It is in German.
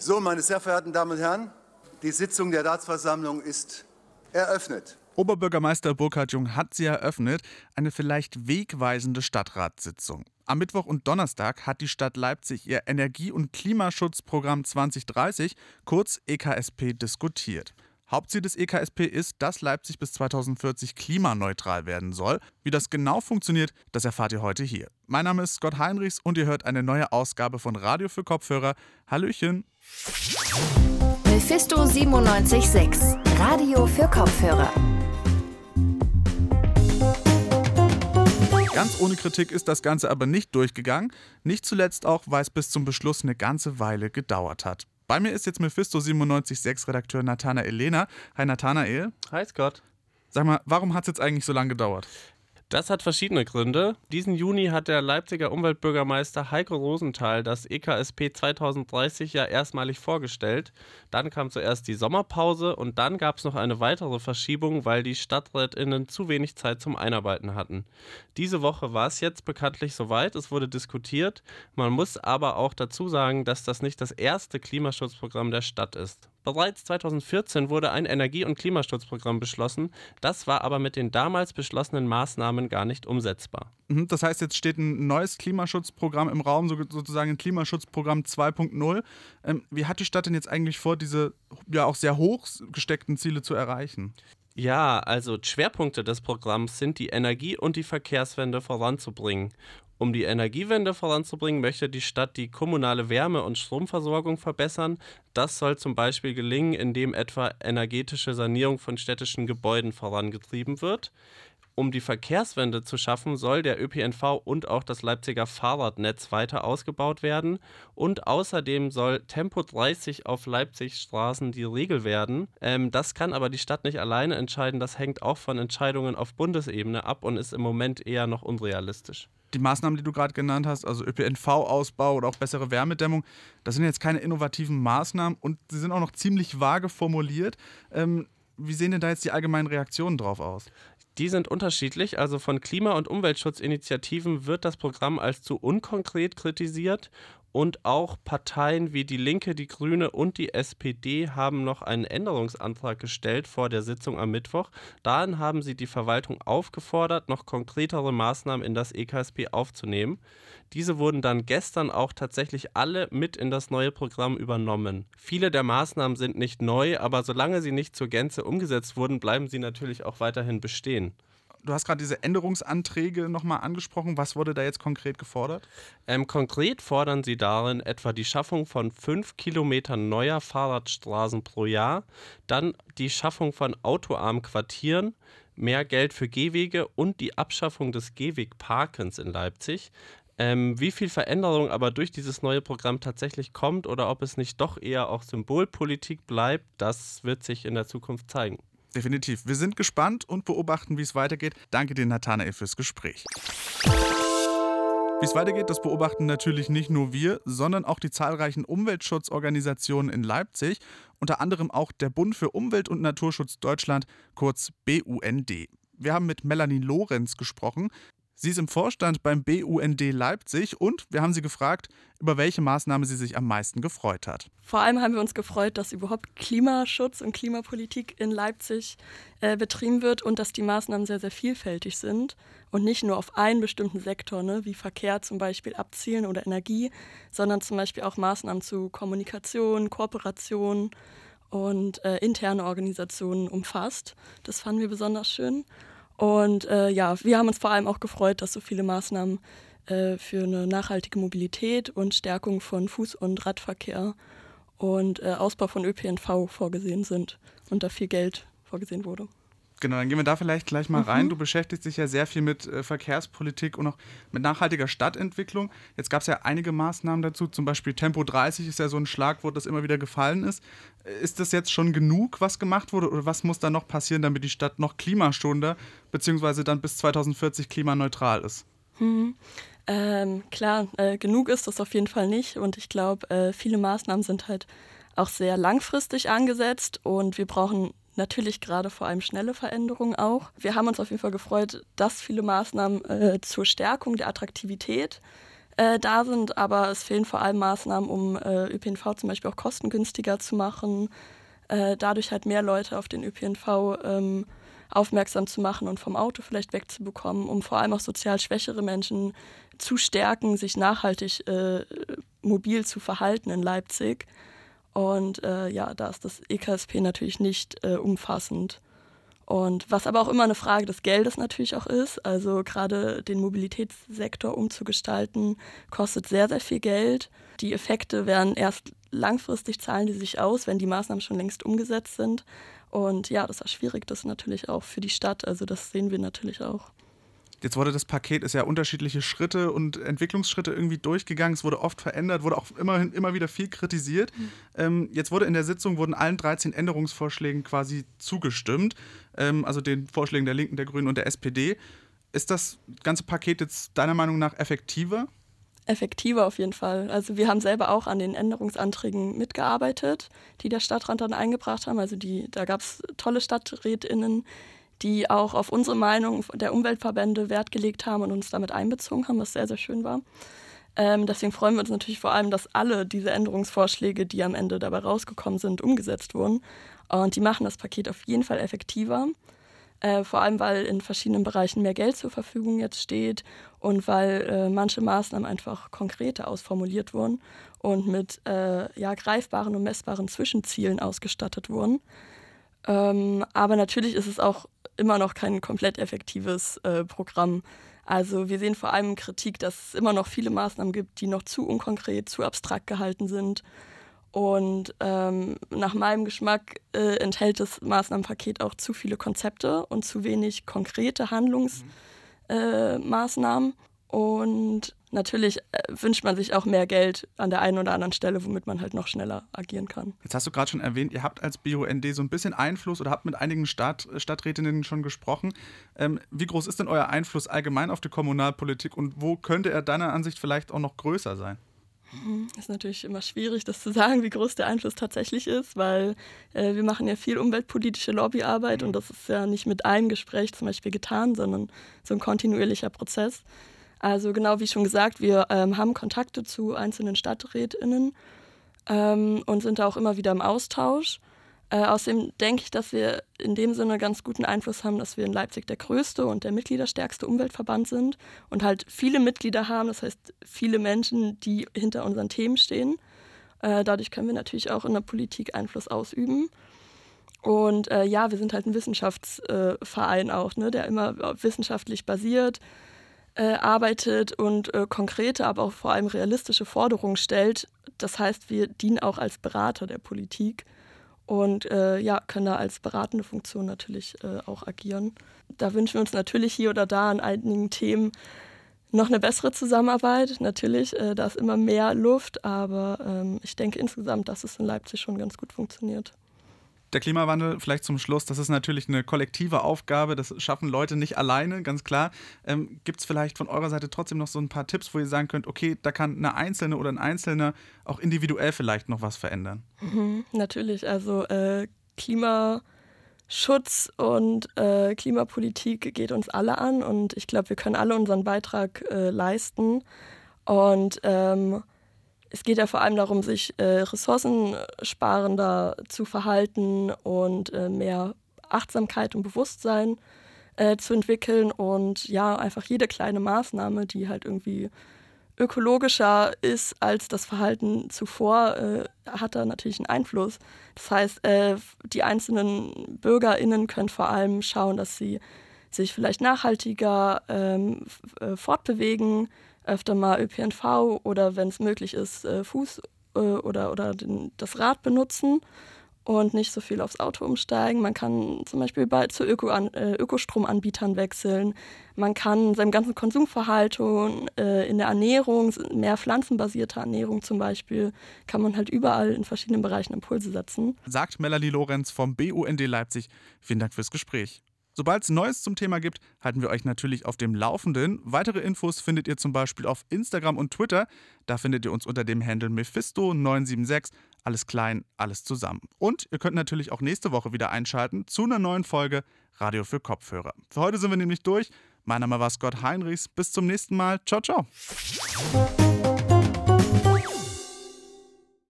So, meine sehr verehrten Damen und Herren, die Sitzung der Ratsversammlung ist eröffnet. Oberbürgermeister Burkhard Jung hat sie eröffnet, eine vielleicht wegweisende Stadtratssitzung. Am Mittwoch und Donnerstag hat die Stadt Leipzig ihr Energie- und Klimaschutzprogramm 2030, kurz EKSP, diskutiert. Hauptziel des EKSP ist, dass Leipzig bis 2040 klimaneutral werden soll. Wie das genau funktioniert, das erfahrt ihr heute hier. Mein Name ist Scott Heinrichs und ihr hört eine neue Ausgabe von Radio für Kopfhörer. Hallöchen. Mephisto 976, Radio für Kopfhörer. Ganz ohne Kritik ist das Ganze aber nicht durchgegangen. Nicht zuletzt auch, weil es bis zum Beschluss eine ganze Weile gedauert hat. Bei mir ist jetzt Mephisto 976 Redakteur Nathanael Lehner. Hi Nathanael. Hi Scott. Sag mal, warum hat es jetzt eigentlich so lange gedauert? Das hat verschiedene Gründe. Diesen Juni hat der Leipziger Umweltbürgermeister Heiko Rosenthal das EKSP 2030 ja erstmalig vorgestellt. Dann kam zuerst die Sommerpause und dann gab es noch eine weitere Verschiebung, weil die StadträtInnen zu wenig Zeit zum Einarbeiten hatten. Diese Woche war es jetzt bekanntlich soweit, es wurde diskutiert. Man muss aber auch dazu sagen, dass das nicht das erste Klimaschutzprogramm der Stadt ist. Bereits 2014 wurde ein Energie- und Klimaschutzprogramm beschlossen. Das war aber mit den damals beschlossenen Maßnahmen gar nicht umsetzbar. Mhm, das heißt, jetzt steht ein neues Klimaschutzprogramm im Raum, sozusagen ein Klimaschutzprogramm 2.0. Ähm, wie hat die Stadt denn jetzt eigentlich vor, diese ja auch sehr hoch gesteckten Ziele zu erreichen? Ja, also Schwerpunkte des Programms sind die Energie- und die Verkehrswende voranzubringen. Um die Energiewende voranzubringen, möchte die Stadt die kommunale Wärme- und Stromversorgung verbessern. Das soll zum Beispiel gelingen, indem etwa energetische Sanierung von städtischen Gebäuden vorangetrieben wird. Um die Verkehrswende zu schaffen, soll der ÖPNV und auch das Leipziger Fahrradnetz weiter ausgebaut werden. Und außerdem soll Tempo 30 auf Leipzigs Straßen die Regel werden. Ähm, das kann aber die Stadt nicht alleine entscheiden. Das hängt auch von Entscheidungen auf Bundesebene ab und ist im Moment eher noch unrealistisch die Maßnahmen, die du gerade genannt hast, also ÖPNV-Ausbau oder auch bessere Wärmedämmung, das sind jetzt keine innovativen Maßnahmen und sie sind auch noch ziemlich vage formuliert. Ähm, wie sehen denn da jetzt die allgemeinen Reaktionen drauf aus? Die sind unterschiedlich. Also von Klima- und Umweltschutzinitiativen wird das Programm als zu unkonkret kritisiert und auch Parteien wie die Linke, die Grüne und die SPD haben noch einen Änderungsantrag gestellt vor der Sitzung am Mittwoch. Darin haben sie die Verwaltung aufgefordert, noch konkretere Maßnahmen in das EKSP aufzunehmen. Diese wurden dann gestern auch tatsächlich alle mit in das neue Programm übernommen. Viele der Maßnahmen sind nicht neu, aber solange sie nicht zur Gänze umgesetzt wurden, bleiben sie natürlich auch weiterhin bestehen. Du hast gerade diese Änderungsanträge nochmal angesprochen. Was wurde da jetzt konkret gefordert? Ähm, konkret fordern sie darin etwa die Schaffung von fünf Kilometern neuer Fahrradstraßen pro Jahr, dann die Schaffung von autoarmen Quartieren, mehr Geld für Gehwege und die Abschaffung des Gehwegparkens in Leipzig. Ähm, wie viel Veränderung aber durch dieses neue Programm tatsächlich kommt oder ob es nicht doch eher auch Symbolpolitik bleibt, das wird sich in der Zukunft zeigen. Definitiv. Wir sind gespannt und beobachten, wie es weitergeht. Danke dir, Nathanael, fürs Gespräch. Wie es weitergeht, das beobachten natürlich nicht nur wir, sondern auch die zahlreichen Umweltschutzorganisationen in Leipzig, unter anderem auch der Bund für Umwelt und Naturschutz Deutschland, kurz BUND. Wir haben mit Melanie Lorenz gesprochen. Sie ist im Vorstand beim BUND Leipzig und wir haben sie gefragt, über welche Maßnahme sie sich am meisten gefreut hat. Vor allem haben wir uns gefreut, dass überhaupt Klimaschutz und Klimapolitik in Leipzig äh, betrieben wird und dass die Maßnahmen sehr, sehr vielfältig sind und nicht nur auf einen bestimmten Sektor, ne, wie Verkehr zum Beispiel abzielen oder Energie, sondern zum Beispiel auch Maßnahmen zu Kommunikation, Kooperation und äh, interne Organisationen umfasst. Das fanden wir besonders schön. Und äh, ja, wir haben uns vor allem auch gefreut, dass so viele Maßnahmen äh, für eine nachhaltige Mobilität und Stärkung von Fuß- und Radverkehr und äh, Ausbau von ÖPNV vorgesehen sind und da viel Geld vorgesehen wurde. Genau, dann gehen wir da vielleicht gleich mal mhm. rein. Du beschäftigst dich ja sehr viel mit äh, Verkehrspolitik und auch mit nachhaltiger Stadtentwicklung. Jetzt gab es ja einige Maßnahmen dazu, zum Beispiel Tempo 30 ist ja so ein Schlagwort, das immer wieder gefallen ist. Ist das jetzt schon genug, was gemacht wurde, oder was muss da noch passieren, damit die Stadt noch klimaschonender bzw. dann bis 2040 klimaneutral ist? Mhm. Ähm, klar, äh, genug ist das auf jeden Fall nicht und ich glaube, äh, viele Maßnahmen sind halt auch sehr langfristig angesetzt und wir brauchen natürlich gerade vor allem schnelle Veränderungen auch. Wir haben uns auf jeden Fall gefreut, dass viele Maßnahmen äh, zur Stärkung der Attraktivität äh, da sind, aber es fehlen vor allem Maßnahmen, um äh, ÖPNV zum Beispiel auch kostengünstiger zu machen, äh, dadurch halt mehr Leute auf den ÖPNV ähm, aufmerksam zu machen und vom Auto vielleicht wegzubekommen, um vor allem auch sozial schwächere Menschen zu stärken, sich nachhaltig äh, mobil zu verhalten in Leipzig. Und äh, ja, da ist das EKSP natürlich nicht äh, umfassend. Und was aber auch immer eine Frage des Geldes natürlich auch ist, also gerade den Mobilitätssektor umzugestalten, kostet sehr, sehr viel Geld. Die Effekte werden erst langfristig zahlen die sich aus, wenn die Maßnahmen schon längst umgesetzt sind. Und ja, das war schwierig, das natürlich auch für die Stadt. Also das sehen wir natürlich auch. Jetzt wurde das Paket, ist ja unterschiedliche Schritte und Entwicklungsschritte irgendwie durchgegangen. Es wurde oft verändert, wurde auch immerhin immer wieder viel kritisiert. Mhm. Ähm, jetzt wurde in der Sitzung wurden allen 13 Änderungsvorschlägen quasi zugestimmt, ähm, also den Vorschlägen der Linken, der Grünen und der SPD. Ist das ganze Paket jetzt deiner Meinung nach effektiver? Effektiver auf jeden Fall. Also wir haben selber auch an den Änderungsanträgen mitgearbeitet, die der Stadtrat dann eingebracht haben. Also die, da gab es tolle StadträtInnen, die auch auf unsere Meinung der Umweltverbände Wert gelegt haben und uns damit einbezogen haben, was sehr, sehr schön war. Ähm, deswegen freuen wir uns natürlich vor allem, dass alle diese Änderungsvorschläge, die am Ende dabei rausgekommen sind, umgesetzt wurden. Und die machen das Paket auf jeden Fall effektiver. Äh, vor allem, weil in verschiedenen Bereichen mehr Geld zur Verfügung jetzt steht und weil äh, manche Maßnahmen einfach konkreter ausformuliert wurden und mit äh, ja, greifbaren und messbaren Zwischenzielen ausgestattet wurden. Ähm, aber natürlich ist es auch immer noch kein komplett effektives äh, Programm. Also wir sehen vor allem Kritik, dass es immer noch viele Maßnahmen gibt, die noch zu unkonkret, zu abstrakt gehalten sind. Und ähm, nach meinem Geschmack äh, enthält das Maßnahmenpaket auch zu viele Konzepte und zu wenig konkrete Handlungsmaßnahmen. Äh, und natürlich äh, wünscht man sich auch mehr Geld an der einen oder anderen Stelle, womit man halt noch schneller agieren kann. Jetzt hast du gerade schon erwähnt, ihr habt als BUND so ein bisschen Einfluss oder habt mit einigen Stadt, Stadträtinnen schon gesprochen. Ähm, wie groß ist denn euer Einfluss allgemein auf die Kommunalpolitik und wo könnte er deiner Ansicht vielleicht auch noch größer sein? Hm, ist natürlich immer schwierig, das zu sagen, wie groß der Einfluss tatsächlich ist, weil äh, wir machen ja viel umweltpolitische Lobbyarbeit und das ist ja nicht mit einem Gespräch zum Beispiel getan, sondern so ein kontinuierlicher Prozess. Also genau wie schon gesagt, wir ähm, haben Kontakte zu einzelnen StadträtInnen ähm, und sind da auch immer wieder im Austausch. Äh, außerdem denke ich, dass wir in dem Sinne ganz guten Einfluss haben, dass wir in Leipzig der größte und der mitgliederstärkste Umweltverband sind und halt viele Mitglieder haben, das heißt viele Menschen, die hinter unseren Themen stehen. Äh, dadurch können wir natürlich auch in der Politik Einfluss ausüben. Und äh, ja, wir sind halt ein Wissenschaftsverein auch, ne, der immer wissenschaftlich basiert äh, arbeitet und äh, konkrete, aber auch vor allem realistische Forderungen stellt. Das heißt, wir dienen auch als Berater der Politik und äh, ja, können da als beratende Funktion natürlich äh, auch agieren. Da wünschen wir uns natürlich hier oder da an einigen Themen noch eine bessere Zusammenarbeit. Natürlich, äh, da ist immer mehr Luft, aber ähm, ich denke insgesamt, dass es in Leipzig schon ganz gut funktioniert der Klimawandel, vielleicht zum Schluss, das ist natürlich eine kollektive Aufgabe, das schaffen Leute nicht alleine, ganz klar. Ähm, Gibt es vielleicht von eurer Seite trotzdem noch so ein paar Tipps, wo ihr sagen könnt, okay, da kann eine Einzelne oder ein Einzelner auch individuell vielleicht noch was verändern? Mhm, natürlich, also äh, Klimaschutz und äh, Klimapolitik geht uns alle an und ich glaube, wir können alle unseren Beitrag äh, leisten. Und ähm, es geht ja vor allem darum, sich äh, ressourcensparender zu verhalten und äh, mehr Achtsamkeit und Bewusstsein äh, zu entwickeln und ja, einfach jede kleine Maßnahme, die halt irgendwie ökologischer ist als das Verhalten zuvor, äh, hat da natürlich einen Einfluss. Das heißt, äh, die einzelnen BürgerInnen können vor allem schauen, dass sie sich vielleicht nachhaltiger ähm, äh, fortbewegen, öfter mal ÖPNV oder wenn es möglich ist, äh, Fuß äh, oder, oder den, das Rad benutzen und nicht so viel aufs Auto umsteigen. Man kann zum Beispiel bald zu Öko an, äh, Ökostromanbietern wechseln. Man kann seinem ganzen Konsumverhalten äh, in der Ernährung, mehr pflanzenbasierte Ernährung zum Beispiel, kann man halt überall in verschiedenen Bereichen Impulse setzen. Sagt Melanie Lorenz vom BUND Leipzig. Vielen Dank fürs Gespräch. Sobald es Neues zum Thema gibt, halten wir euch natürlich auf dem Laufenden. Weitere Infos findet ihr zum Beispiel auf Instagram und Twitter. Da findet ihr uns unter dem Handle Mephisto976. Alles klein, alles zusammen. Und ihr könnt natürlich auch nächste Woche wieder einschalten zu einer neuen Folge Radio für Kopfhörer. Für heute sind wir nämlich durch. Mein Name war Scott Heinrichs. Bis zum nächsten Mal. Ciao, ciao.